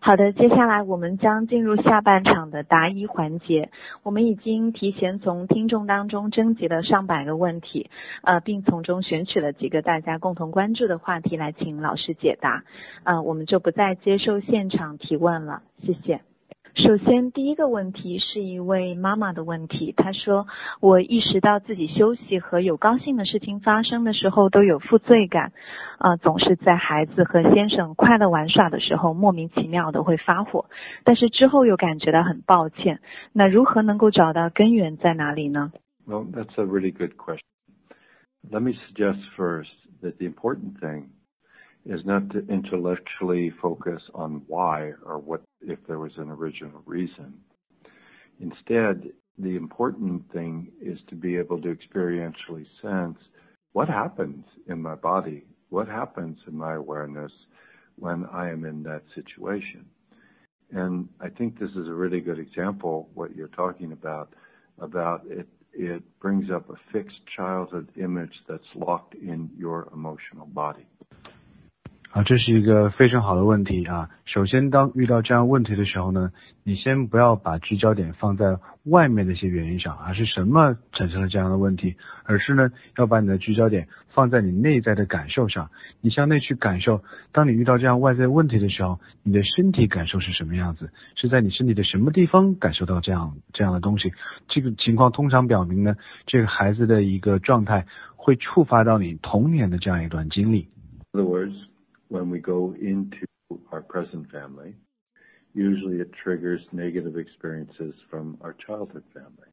好的，接下来我们将进入下半场的答疑环节。我们已经提前从听众当中征集了上百个问题，呃，并从中选取了几个大家共同关注的话题来请老师解答。呃，我们就不再接受现场提问了，谢谢。首先，第一个问题是一位妈妈的问题。她说：“我意识到自己休息和有高兴的事情发生的时候都有负罪感，啊，总是在孩子和先生快乐玩耍的时候莫名其妙的会发火，但是之后又感觉到很抱歉。那如何能够找到根源在哪里呢？” Well, that's a really good question. Let me suggest first that the important thing. is not to intellectually focus on why or what if there was an original reason. Instead, the important thing is to be able to experientially sense what happens in my body, what happens in my awareness when I am in that situation. And I think this is a really good example, what you're talking about, about it, it brings up a fixed childhood image that's locked in your emotional body. 啊，这是一个非常好的问题啊！首先，当遇到这样问题的时候呢，你先不要把聚焦点放在外面的一些原因上，而是什么产生了这样的问题，而是呢，要把你的聚焦点放在你内在的感受上。你向内去感受，当你遇到这样外在问题的时候，你的身体感受是什么样子？是在你身体的什么地方感受到这样这样的东西？这个情况通常表明呢，这个孩子的一个状态会触发到你童年的这样一段经历。when we go into our present family, usually it triggers negative experiences from our childhood family.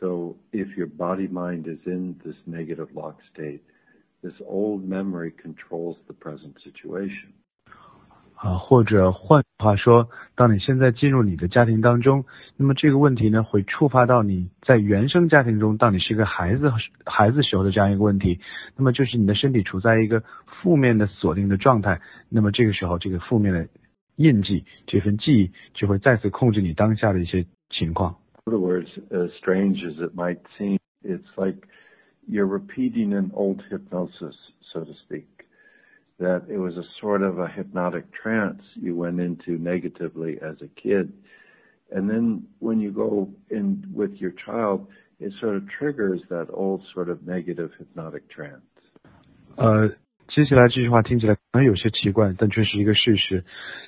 So if your body mind is in this negative lock state, this old memory controls the present situation. 啊，或者换 话说，当你现在进入你的家庭当中，那么这个问题呢，会触发到你在原生家庭中，当你是一个孩子孩子时候的这样一个问题，那么就是你的身体处在一个负面的锁定的状态，那么这个时候，这个负面的印记，这份记忆就会再次控制你当下的一些情况。In other words, as strange as it might seem, it's like you're repeating an old hypnosis, so to speak. that it was a sort of a hypnotic trance you went into negatively as a kid. And then when you go in with your child, it sort of triggers that old sort of negative hypnotic trance. Uh, 接下来这句话听起来可能有些奇怪，但却是一个事实，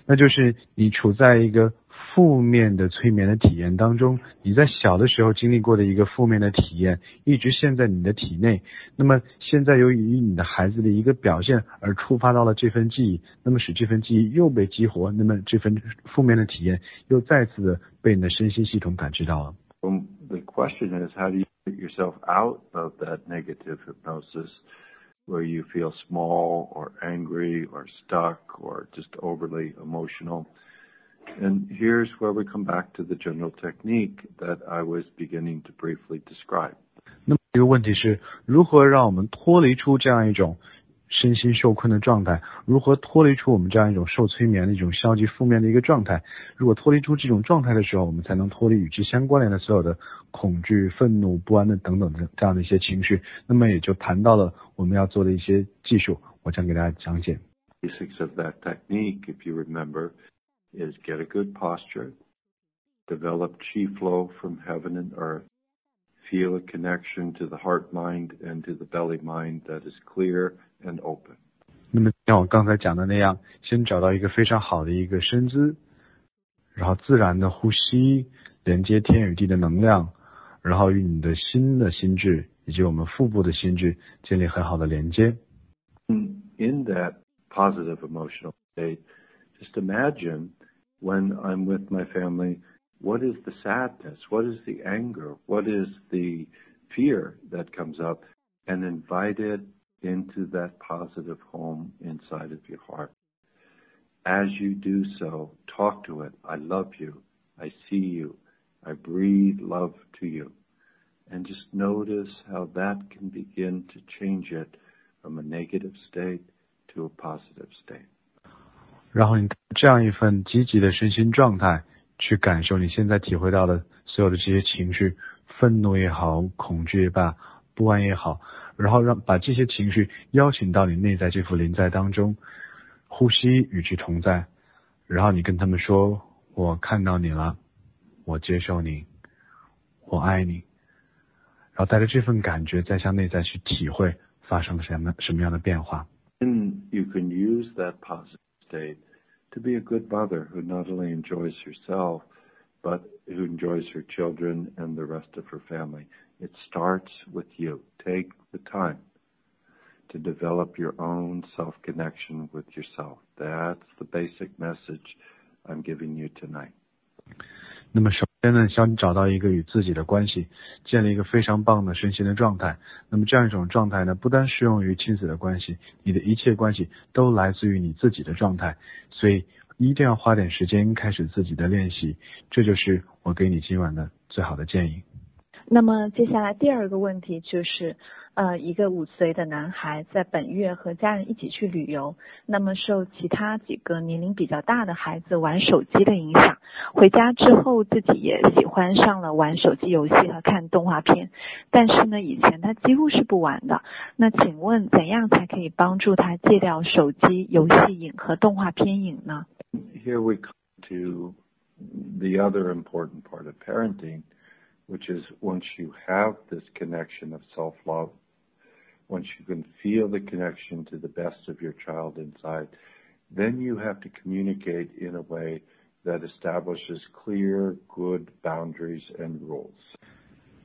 那就是你处在一个 负面的催眠的体验当中，你在小的时候经历过的一个负面的体验，一直陷在你的体内。那么现在由于你的孩子的一个表现而触发到了这份记忆，那么使这份记忆又被激活，那么这份负面的体验又再次的被你的身心系统感知到了。The question is, how do you get yourself out of that negative hypnosis? where you feel small or angry or stuck or just overly emotional. And here's where we come back to the general technique that I was beginning to briefly describe. 那么一个问题是如何让我们脱离出这样一种身心受困的状态，如何脱离出我们这样一种受催眠的一种消极负面的一个状态？如果脱离出这种状态的时候，我们才能脱离与之相关联的所有的恐惧、愤怒、不安的等等的这样的一些情绪。那么也就谈到了我们要做的一些技术，我将给大家讲解。Basics of that technique, if you remember, is get a good posture, develop chi flow from heaven and earth. feel a connection to the heart mind and to the belly mind that is clear and open. 那么像我刚才讲的那样，先找到一个非常好的一个身姿，然后自然的呼吸，连接天与地的能量，然后与你的心的心智以及我们腹部的心智建立很好的连接。In that positive emotional state, just imagine when I'm with my family what is the sadness? What is the anger? What is the fear that comes up? And invite it into that positive home inside of your heart. As you do so, talk to it. I love you. I see you. I breathe love to you. And just notice how that can begin to change it from a negative state to a positive state. 然后你这样一份积极的身心状态，去感受你现在体会到的所有的这些情绪，愤怒也好，恐惧也罢，不安也好，然后让把这些情绪邀请到你内在这副灵在当中，呼吸与之同在，然后你跟他们说：“我看到你了，我接受你，我爱你。”然后带着这份感觉，再向内在去体会发生了什么什么样的变化。And you can use that positive state to be a good mother who not only enjoys herself, but who enjoys her children and the rest of her family. It starts with you. Take the time to develop your own self-connection with yourself. That's the basic message I'm giving you tonight. 那么首先呢，想找到一个与自己的关系，建立一个非常棒的身心的状态。那么这样一种状态呢，不单适用于亲子的关系，你的一切关系都来自于你自己的状态。所以一定要花点时间开始自己的练习。这就是我给你今晚的最好的建议。那么接下来第二个问题就是，呃，一个五岁的男孩在本月和家人一起去旅游，那么受其他几个年龄比较大的孩子玩手机的影响，回家之后自己也喜欢上了玩手机游戏和看动画片，但是呢，以前他几乎是不玩的。那请问怎样才可以帮助他戒掉手机游戏瘾和动画片瘾呢？Here we come to the other important part of parenting. which is once you have this connection of self-love, once you can feel the connection to the best of your child inside, then you have to communicate in a way that establishes clear, good boundaries and rules.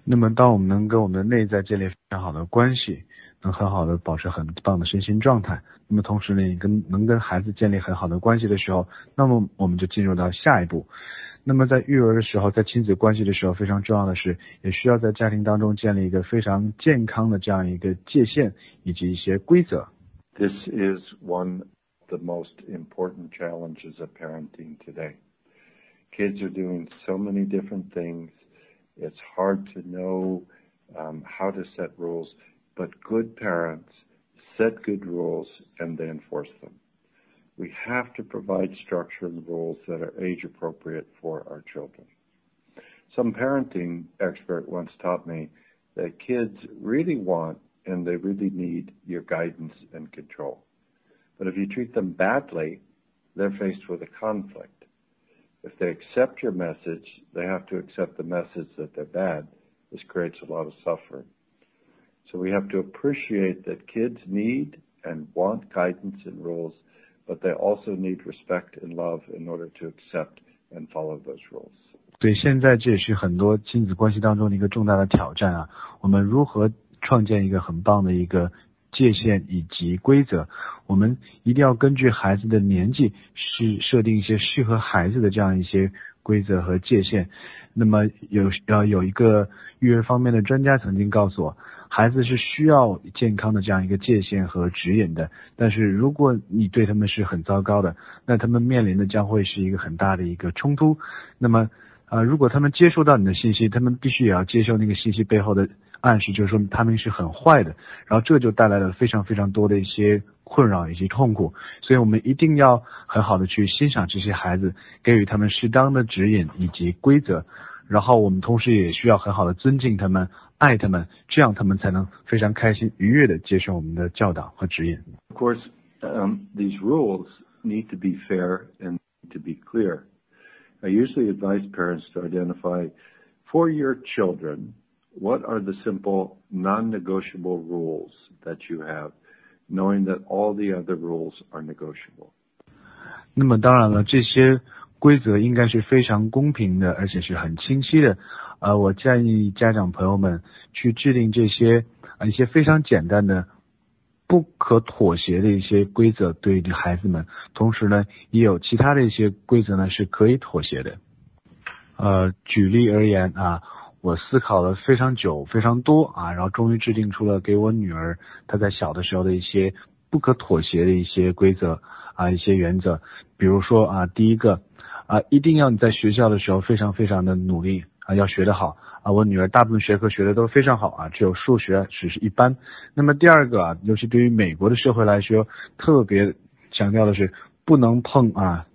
那么，当我们能跟我们的内在建立非常好的关系， 能很好的保持很棒的身心状态，那么同时呢，跟能跟孩子建立很好的关系的时候，那么我们就进入到下一步。那么在育儿的时候，在亲子关系的时候，非常重要的是，也需要在家庭当中建立一个非常健康的这样一个界限以及一些规则。This is one of the most important challenges of parenting today. Kids are doing so many different things. It's hard to know how to set rules, but good parents set good rules and they enforce them. We have to provide structure and rules that are age appropriate for our children. Some parenting expert once taught me that kids really want and they really need your guidance and control. But if you treat them badly, they're faced with a conflict. If they accept your message, they have to accept the message that they're bad. This creates a lot of suffering. So we have to appreciate that kids need and want guidance and rules, but they also need respect and love in order to accept and follow those rules. 对，现在这也是很多亲子关系当中的一个重大的挑战啊！我们如何创建一个很棒的一个界限以及规则，我们一定要根据孩子的年纪，是设定一些适合孩子的这样一些 规则和界限。那么有要有一个育儿方面的专家曾经告诉我，孩子是需要健康的这样一个界限和指引的。但是如果你对他们是很糟糕的，那他们面临的将会是一个很大的一个冲突。那么呃，如果他们接收到你的信息，他们必须也要接受那个信息背后的。暗示就是说他们是很坏的，然后这就带来了非常非常多的一些困扰以及痛苦，所以我们一定要很好的去欣赏这些孩子，给予他们适当的指引以及规则，然后我们同时也需要很好的尊敬他们，爱他们，这样他们才能非常开心愉悦的接受我们的教导和指引。Of course, um, these rules need to be fair and to be clear. I usually advise parents to identify for your children. What are the simple non-negotiable rules that you have, knowing that all the other rules are negotiable? 那么当然了，这些规则应该是非常公平的，而且是很清晰的。呃，我建议家长朋友们去制定这些啊一些非常简单的、不可妥协的一些规则，对于孩子们。同时呢，也有其他的一些规则呢是可以妥协的。呃，举例而言啊。我思考了非常久、非常多啊，然后终于制定出了给我女儿她在小的时候的一些不可妥协的一些规则啊，一些原则。比如说啊，第一个啊，一定要你在学校的时候非常非常的努力啊，要学得好啊。我女儿大部分学科学的都非常好啊，只有数学只是一般。那么第二个啊，尤其对于美国的社会来说，特别强调的是不能碰啊。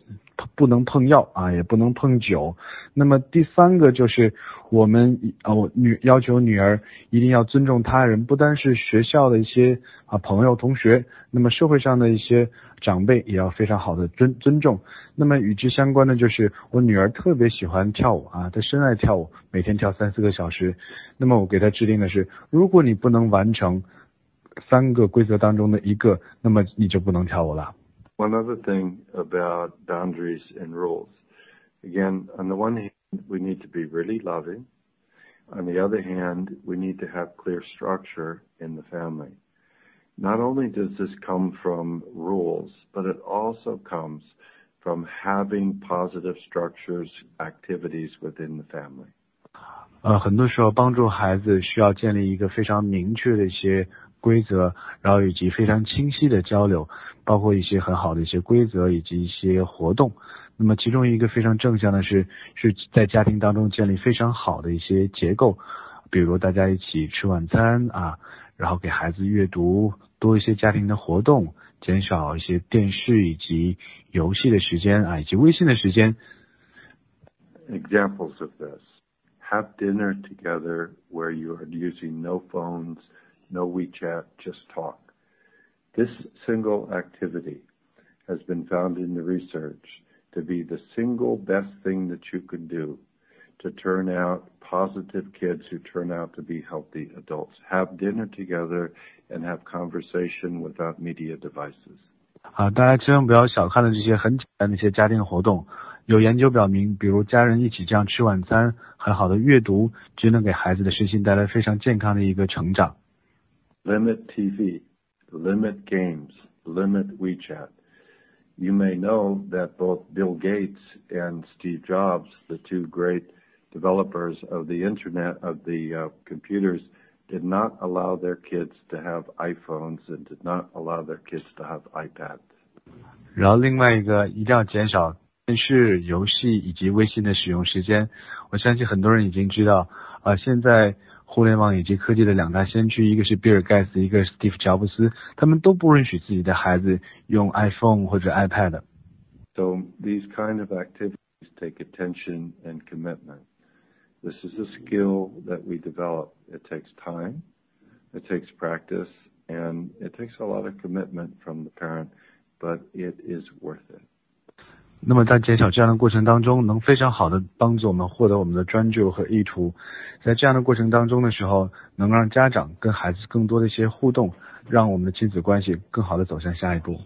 不能碰药啊，也不能碰酒。那么第三个就是我们哦女要求女儿一定要尊重他人，不单是学校的一些啊朋友同学，那么社会上的一些长辈也要非常好的尊尊重。那么与之相关的就是我女儿特别喜欢跳舞啊，她深爱跳舞，每天跳三四个小时。那么我给她制定的是，如果你不能完成三个规则当中的一个，那么你就不能跳舞了。One other thing about boundaries and rules. Again, on the one hand, we need to be really loving. On the other hand, we need to have clear structure in the family. Not only does this come from rules, but it also comes from having positive structures, activities within the family. 呃，很多时候帮助孩子需要建立一个非常明确的一些 规则，然后以及非常清晰的交流，包括一些很好的一些规则以及一些活动。那么其中一个非常正向的是，是在家庭当中建立非常好的一些结构，比如大家一起吃晚餐啊，然后给孩子阅读，多一些家庭的活动，减少一些电视以及游戏的时间啊，以及微信的时间。Examples of this: have dinner together where you are using no phones. no WeChat, just talk. This single activity has been found in the research to be the single best thing that you can do to turn out positive kids who turn out to be healthy adults. Have dinner together and have conversation without media devices. 啊，大家千万不要小看了这些很简单的一些家庭活动。有研究表明，比如家人一起这样吃晚餐，很好的阅读，就能给孩子的身心带来非常健康的一个成长。 limit TV, limit games, limit WeChat. You may know that both Bill Gates and Steve Jobs, the two great developers of the internet, of the uh, computers, did not allow their kids to have iPhones and did not allow their kids to have iPads. 然后另外一个一定要减少电视、游戏以及微信的使用时间。我相信很多人已经知道，啊、呃，现在 互联网以及科技的两大先驱，一个是比尔盖茨，一个是 Steve 乔布斯，他们都不允许自己的孩子用 iPhone 或者 iPad。So these kind of activities take attention and commitment. This is a skill that we develop. It takes time, it takes practice, and it takes a lot of commitment from the parent, but it is worth it. 那么在减少这样的过程当中，能非常好的帮助我们获得我们的专注和意图。在这样的过程当中的时候，能让家长跟孩子更多的一些互动，让我们的亲子关系更好的走向下一步。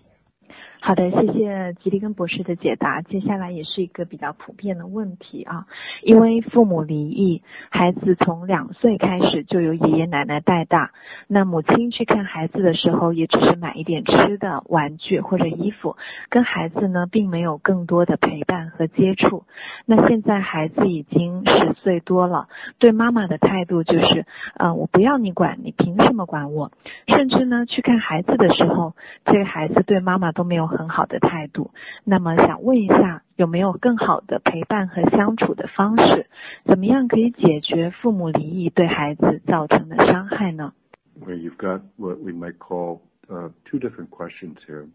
好的，谢谢吉利根博士的解答。接下来也是一个比较普遍的问题啊，因为父母离异，孩子从两岁开始就由爷爷奶奶带大，那母亲去看孩子的时候，也只是买一点吃的、玩具或者衣服，跟孩子呢并没有更多的陪伴和接触。那现在孩子已经十岁多了，对妈妈的态度就是，呃，我不要你管，你凭什么管我？甚至呢，去看孩子的时候，这个孩子对妈妈都没有。很好的态度，那么想问一下，有没有更好的陪伴和相处的方式？怎么样可以解决父母离异对孩子造成的伤害呢？Well, you've got what we might call uh, two different questions here.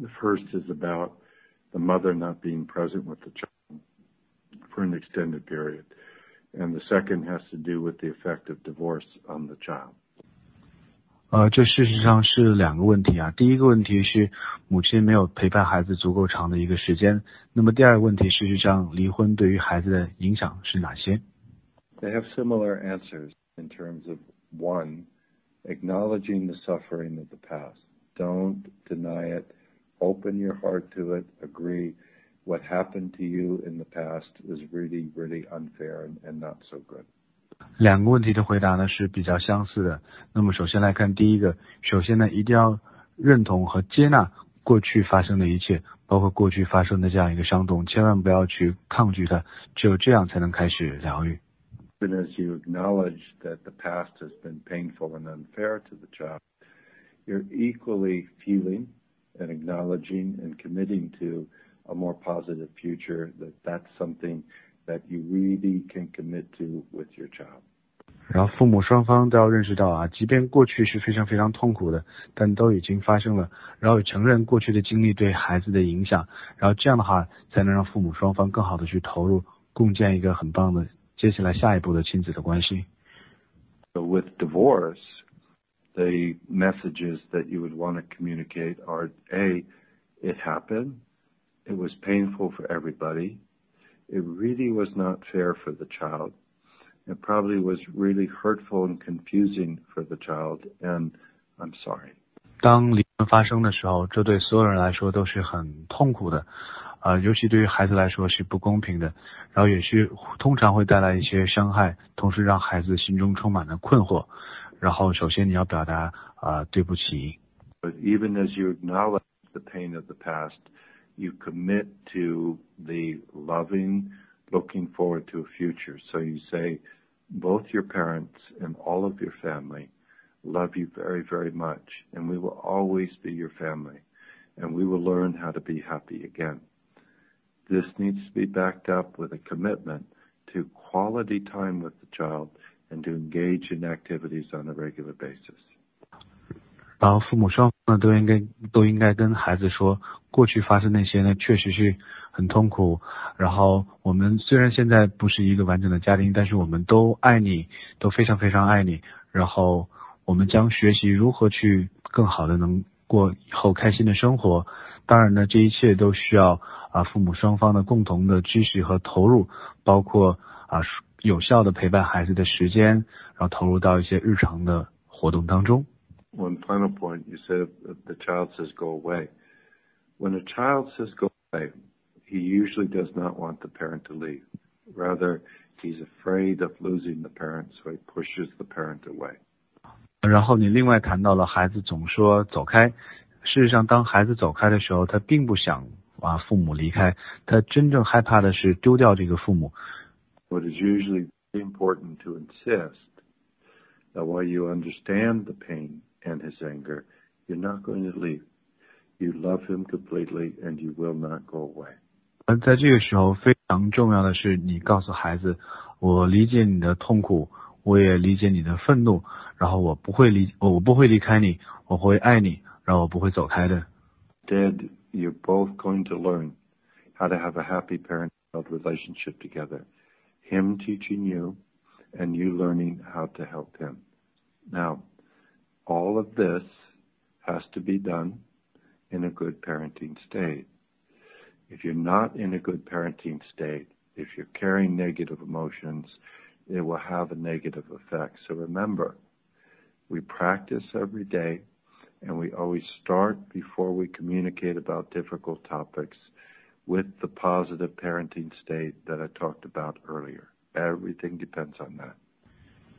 The first is about the mother not being present with the child for an extended period, and the second has to do with the effect of divorce on the child. 呃，这事实上是两个问题啊。第一个问题是母亲没有陪伴孩子足够长的一个时间。那么第二个问题，事实上离婚对于孩子的影响是哪些？They have similar answers in terms of one, acknowledging the suffering of the past. Don't deny it. Open your heart to it. Agree what happened to you in the past is really, really unfair and, and not so good. 两个问题的回答呢是比较相似的。那么首先来看第一个，首先呢一定要认同和接纳过去发生的一切，包括过去发生的这样一个伤痛，千万不要去抗拒它，只有这样才能开始疗愈。Even as you acknowledge that the past has been painful and unfair to the child, you're equally feeling and acknowledging and committing to a more positive future. That that's something that you really can commit to with your child. 然后父母双方都要认识到啊，即便过去是非常非常痛苦的，但都已经发生了，然后承认过去的经历对孩子的影响，然后这样的话才能让父母双方更好的去投入，共建一个很棒的接下来下一步的亲子的关系。With divorce, the messages that you would want to communicate are a, it happened, it was painful for everybody, it really was not fair for the child. It probably was really hurtful and confusing for the child, and I'm sorry. 当离婚发生的时候，这对所有人来说都是很痛苦的，啊，尤其对于孩子来说是不公平的，然后也是通常会带来一些伤害，同时让孩子心中充满了困惑。然后，首先你要表达啊，对不起。But even as you acknowledge the pain of the past, you commit to the loving looking forward to a future. So you say, both your parents and all of your family love you very, very much, and we will always be your family, and we will learn how to be happy again. This needs to be backed up with a commitment to quality time with the child and to engage in activities on a regular basis. 然后父母双方呢都应该都应该跟孩子说，过去发生那些呢确实是很痛苦。然后我们虽然现在不是一个完整的家庭，但是我们都爱你，都非常非常爱你。然后我们将学习如何去更好的能过以后开心的生活。当然呢，这一切都需要啊父母双方的共同的支持和投入，包括啊有效的陪伴孩子的时间，然后投入到一些日常的活动当中。one final point. You said the child says go away. When a child says go away, he usually does not want the parent to leave. Rather, he's afraid of losing the parent, so he pushes the parent away. 然后你另外谈到了孩子总说走开，事实上，当孩子走开的时候，他并不想啊父母离开，他真正害怕的是丢掉这个父母。What is usually important to insist that while you understand the pain and his anger. You're not going to leave. You love him completely and you will not go away. 而在这个时候，非常重要的是，你告诉孩子，我理解你的痛苦，我也理解你的愤怒，然后我不会离，我不会离开你，我会爱你，然后我不会走开的。Dad, you're both going to learn how to have a happy parent-child relationship together. Him teaching you, and you learning how to help him. Now, all of this has to be done in a good parenting state. If you're not in a good parenting state, if you're carrying negative emotions, it will have a negative effect. So remember, we practice every day and we always start before we communicate about difficult topics with the positive parenting state that I talked about earlier. Everything depends on that.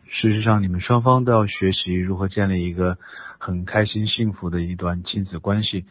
事实上，你们双方都要学习如何建立一个很开心、幸福的一段亲子关系。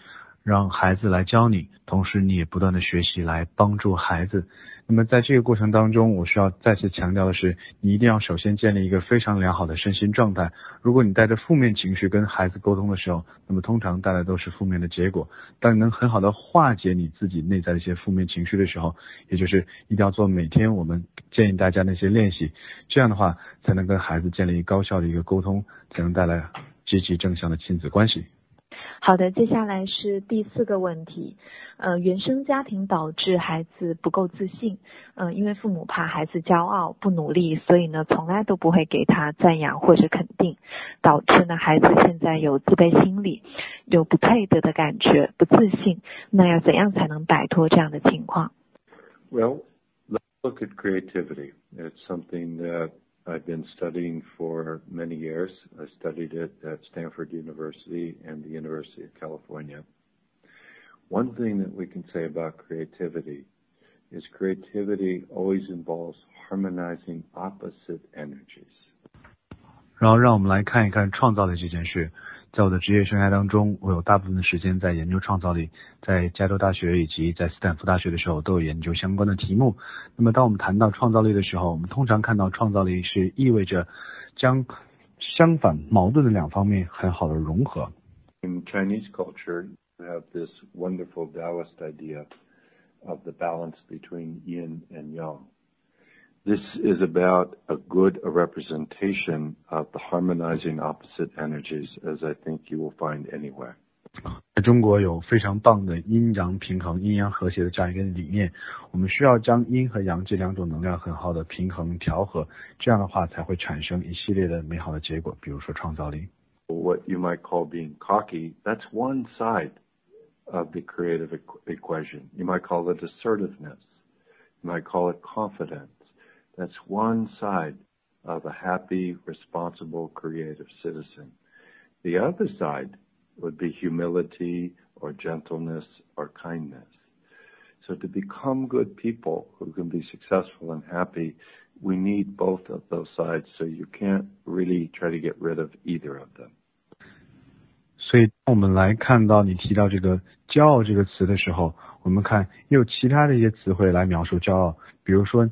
让孩子来教你，同时你也不断的学习来帮助孩子。那么在这个过程当中，我需要再次强调的是，你一定要首先建立一个非常良好的身心状态。如果你带着负面情绪跟孩子沟通的时候，那么通常带来都是负面的结果。当你能很好的化解你自己内在的一些负面情绪的时候，也就是一定要做每天我们建议大家那些练习，这样的话才能跟孩子建立高效的一个沟通，才能带来积极正向的亲子关系。好的，接下来是第四个问题，呃，原生家庭导致孩子不够自信，嗯，因为父母怕孩子骄傲不努力，所以呢，从来都不会给他赞扬或者肯定，导致呢孩子现在有自卑心理，有不配得的感觉，不自信。那要怎样才能摆脱这样的情况？Well, let's look at creativity. It's something that I've been studying for many years. I studied it at Stanford University and the University of California. One thing that we can say about creativity is creativity always involves harmonizing opposite energies. 然后让我们来看一看创造力这件事。在我的职业生涯当中，我有大部分的时间在研究创造力，在加州大学以及在斯坦福大学的时候都有研究相关的题目。那么，当我们谈到创造力的时候，我们通常看到创造力是意味着将相反矛盾的两方面很好的融合。In Chinese culture, we have this wonderful Taoist idea of the balance between yin and yang. This is about a good representation of the harmonizing opposite energies, as I think you will find anyway. 在中国有非常棒的阴阳平衡、阴阳和谐的这样一个理念，我们需要将阴和阳这两种能量很好的平衡调和，这样的话才会产生一系列的美好的结果，比如说创造力。What you might call being cocky, that's one side of the creative equation. You might call it assertiveness. You might call it confidence. That's one side of a happy, responsible, creative citizen. The other side would be humility or gentleness or kindness. So to become good people who can be successful and happy, we need both of those sides. So you can't really try to get rid of either of them. 所以，我们来看到你提到这个“骄傲”这个词的时候，我们看也有其他的一些词汇来描述骄傲，比如说，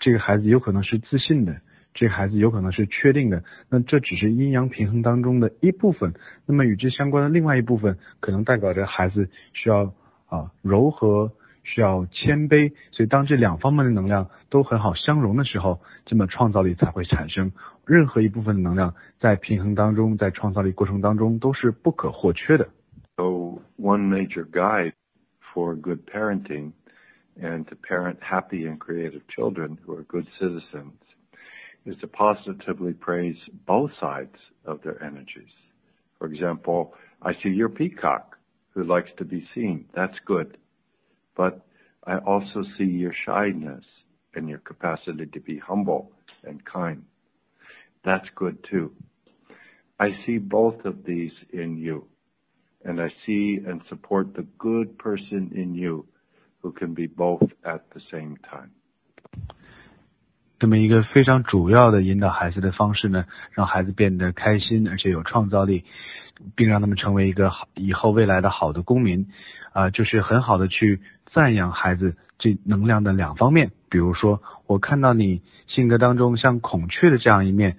这个孩子有可能是自信的。这个孩子有可能是确定的，那这只是阴阳平衡当中的一部分。那么与之相关的另外一部分，可能代表着孩子需要啊柔和，需要谦卑。所以当这两方面的能量都很好相融的时候，这么创造力才会产生。任何一部分的能量在平衡当中，在创造力过程当中都是不可或缺的。So one major guide for good parenting and to parent happy and creative children who are good citizens. is to positively praise both sides of their energies. For example, I see your peacock who likes to be seen. That's good. But I also see your shyness and your capacity to be humble and kind. That's good too. I see both of these in you. And I see and support the good person in you who can be both at the same time. 这么一个非常主要的引导孩子的方式呢，让孩子变得开心而且有创造力，并让他们成为一个好以后未来的好的公民，啊，就是很好的去赞扬孩子这能量的两方面。比如说，我看到你性格当中像孔雀的这样一面，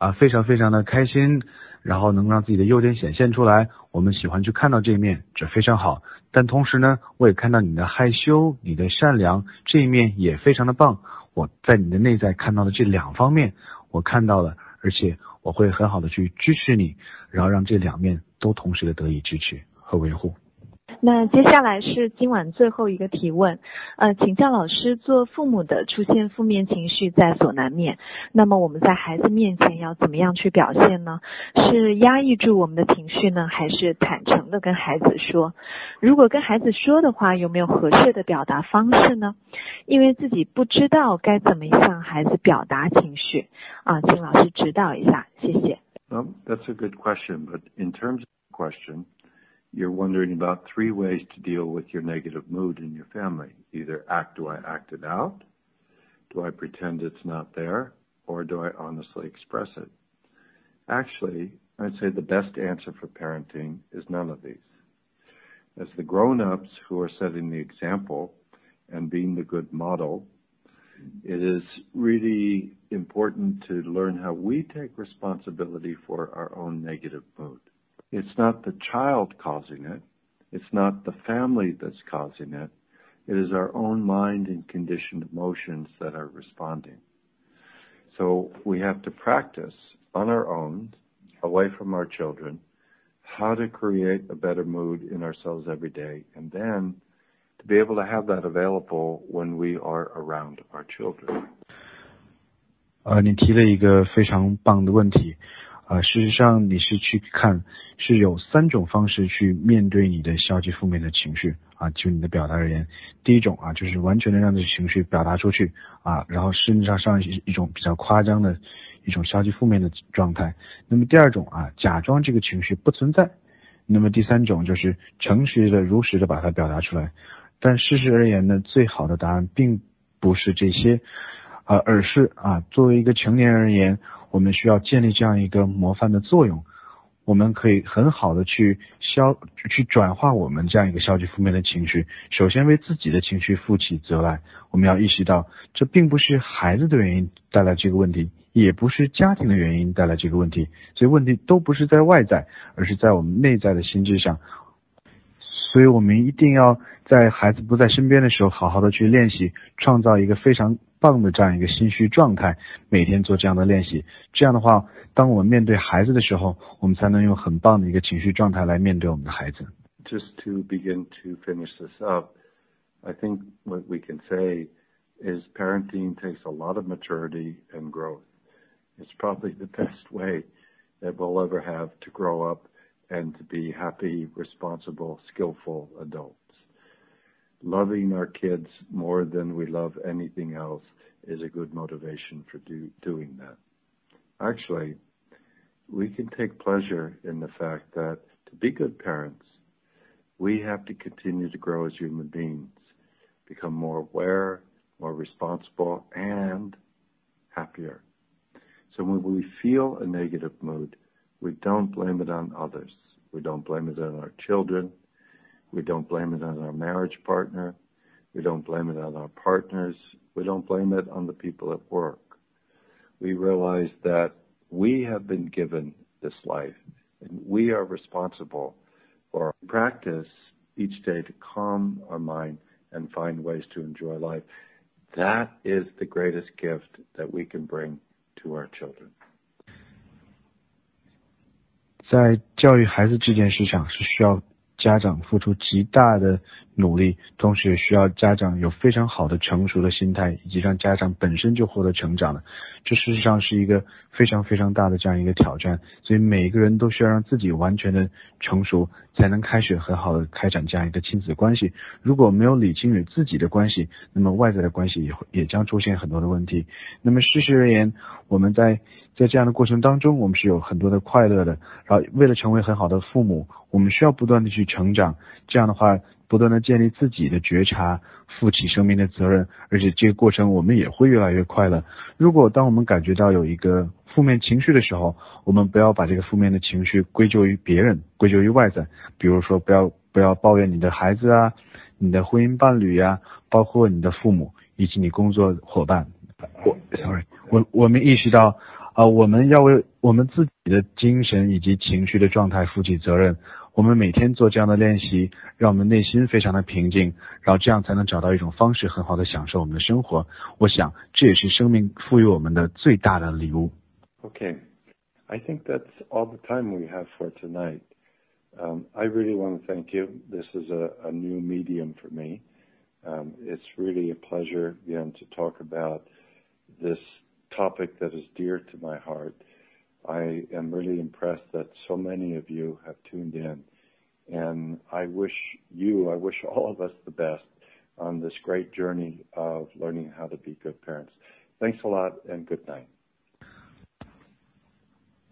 啊，非常非常的开心。然后能让自己的优点显现出来，我们喜欢去看到这一面，这非常好。但同时呢，我也看到你的害羞、你的善良这一面也非常的棒。我在你的内在看到的这两方面，我看到了，而且我会很好的去支持你，然后让这两面都同时的得以支持和维护。那接下来是今晚最后一个提问，呃，请教老师，做父母的出现负面情绪在所难免，那么我们在孩子面前要怎么样去表现呢？是压抑住我们的情绪呢，还是坦诚的跟孩子说？如果跟孩子说的话，有没有合适的表达方式呢？因为自己不知道该怎么向孩子表达情绪，啊，请老师指导一下，谢谢。That's a good question, but in terms of question. You're wondering about three ways to deal with your negative mood in your family. Either act, do I act it out? Do I pretend it's not there? Or do I honestly express it? Actually, I'd say the best answer for parenting is none of these. As the grown-ups who are setting the example and being the good model, it is really important to learn how we take responsibility for our own negative mood. It's not the child causing it. It's not the family that's causing it. It is our own mind and conditioned emotions that are responding. So we have to practice on our own, away from our children, how to create a better mood in ourselves every day, and then to be able to have that available when we are around our children. 呃，你提了一个非常棒的问题， 啊，事实上你是去看，是有三种方式去面对你的消极负面的情绪啊。就你的表达而言，第一种啊，就是完全的让这情绪表达出去啊，然后甚至上上一种比较夸张的一种消极负面的状态。那么第二种啊，假装这个情绪不存在。那么第三种就是诚实的、如实的把它表达出来。但事实而言呢，最好的答案并不是这些，啊，而是啊，作为一个成年人而言。我们需要建立这样一个模范的作用，我们可以很好的去消去转化我们这样一个消极负面的情绪。首先为自己的情绪负起责来，我们要意识到这并不是孩子的原因带来这个问题，也不是家庭的原因带来这个问题，所以问题都不是在外在，而是在我们内在的心智上。所以我们一定要在孩子不在身边的时候，好好的去练习，创造一个非常棒的这样一个心绪状态，每天做这样的练习。这样的话，当我们面对孩子的时候，我们才能用很棒的一个情绪状态来面对我们的孩子。Just to begin to finish this up, I think what we can say is parenting takes a lot of maturity and growth. It's probably the best way that we'll ever have to grow up and to be happy, responsible, skillful adults. Loving our kids more than we love anything else is a good motivation for do, doing that. Actually, we can take pleasure in the fact that to be good parents, we have to continue to grow as human beings, become more aware, more responsible, and happier. So when we feel a negative mood, we don't blame it on others. We don't blame it on our children. We don't blame it on our marriage partner. We don't blame it on our partners. We don't blame it on the people at work. We realize that we have been given this life and we are responsible for our practice each day to calm our mind and find ways to enjoy life. That is the greatest gift that we can bring to our children. 在教育孩子这件事上是需要 家长付出极大的努力，同时也需要家长有非常好的成熟的心态，以及让家长本身就获得成长的。这事实上是一个非常非常大的这样一个挑战，所以每一个人都需要让自己完全的成熟，才能开始很好的开展这样一个亲子关系。如果没有理清与自己的关系，那么外在的关系也会也将出现很多的问题。那么事实而言，我们在在这样的过程当中，我们是有很多的快乐的。然后为了成为很好的父母，我们需要不断的去成长。这样的话。不断的建立自己的觉察，负起生命的责任，而且这个过程我们也会越来越快乐。如果当我们感觉到有一个负面情绪的时候，我们不要把这个负面的情绪归咎于别人，归咎于外在。比如说，不要不要抱怨你的孩子啊，你的婚姻伴侣呀，包括你的父母以及你工作伙伴。我，sorry，我我们意识到啊，我们要为我们自己的精神以及情绪的状态负起责任。我们每天做这样的练习，让我们内心非常的平静，然后这样才能找到一种方式，很好的享受我们的生活。我想这也是生命赋予我们的最大的礼物。Okay, I think that's all the time we have for tonight. Um, I really want to thank you. This is a, a new medium for me. Um, it's really a pleasure again to talk about this topic that is dear to my heart. I am really impressed that so many of you have tuned in. And I wish you, I wish all of us the best on this great journey of learning how to be good parents. Thanks a lot and good night.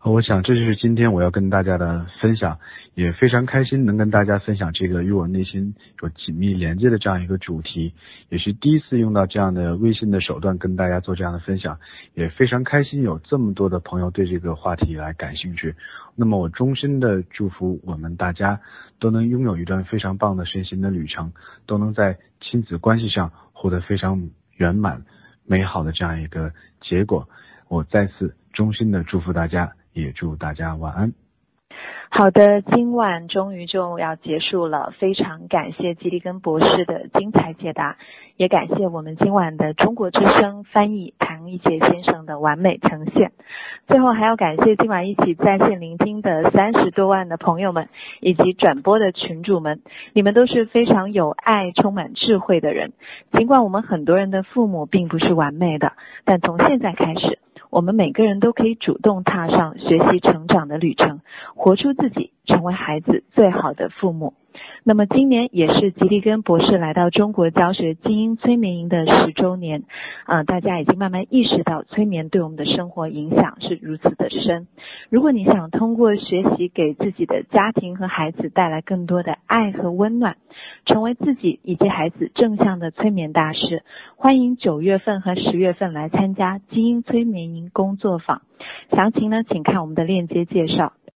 我想这就是今天我要跟大家的分享，也非常开心能跟大家分享这个与我内心有紧密连接的这样一个主题，也是第一次用到这样的微信的手段跟大家做这样的分享，也非常开心有这么多的朋友对这个话题来感兴趣。那么我衷心的祝福我们大家都能拥有一段非常棒的身心的旅程，都能在亲子关系上获得非常圆满美好的这样一个结果。我再次衷心的祝福大家。也祝大家晚安。好的，今晚终于就要结束了，非常感谢吉利根博士的精彩解答，也感谢我们今晚的中国之声翻译唐一杰先生的完美呈现。最后还要感谢今晚一起在线聆听的三十多万的朋友们，以及转播的群主们，你们都是非常有爱、充满智慧的人。尽管我们很多人的父母并不是完美的，但从现在开始。我们每个人都可以主动踏上学习成长的旅程，活出自己，成为孩子最好的父母。那么今年也是吉利根博士来到中国教学精英催眠营的十周年，啊，大家已经慢慢意识到催眠对我们的生活影响是如此的深。如果你想通过学习给自己的家庭和孩子带来更多的爱和温暖，成为自己以及孩子正向的催眠大师，欢迎九月份和十月份来参加精英催眠营工作坊。详情呢，请看我们的链接介绍。